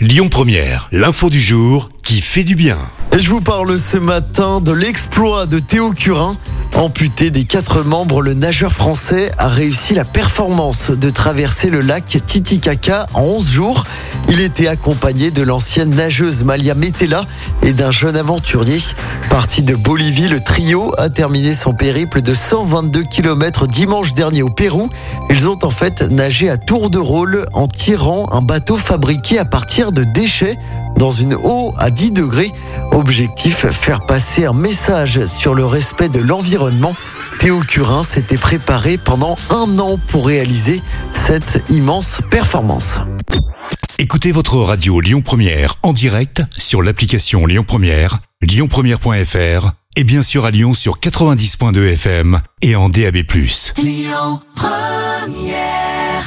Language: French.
Lyon Première, l'info du jour qui fait du bien. Et je vous parle ce matin de l'exploit de Théo Curin. Amputé des quatre membres, le nageur français a réussi la performance de traverser le lac Titicaca en 11 jours. Il était accompagné de l'ancienne nageuse Malia Metella et d'un jeune aventurier. Parti de Bolivie, le trio a terminé son périple de 122 km dimanche dernier au Pérou. Ils ont en fait nagé à tour de rôle en tirant un bateau fabriqué à partir de déchets dans une eau à 10 degrés. Objectif, faire passer un message sur le respect de l'environnement. Théo Curin s'était préparé pendant un an pour réaliser cette immense performance. Écoutez votre radio Lyon Première en direct sur l'application Lyon Première, lyonpremière.fr et bien sûr à Lyon sur 90.2 FM et en DAB+. Lyon Première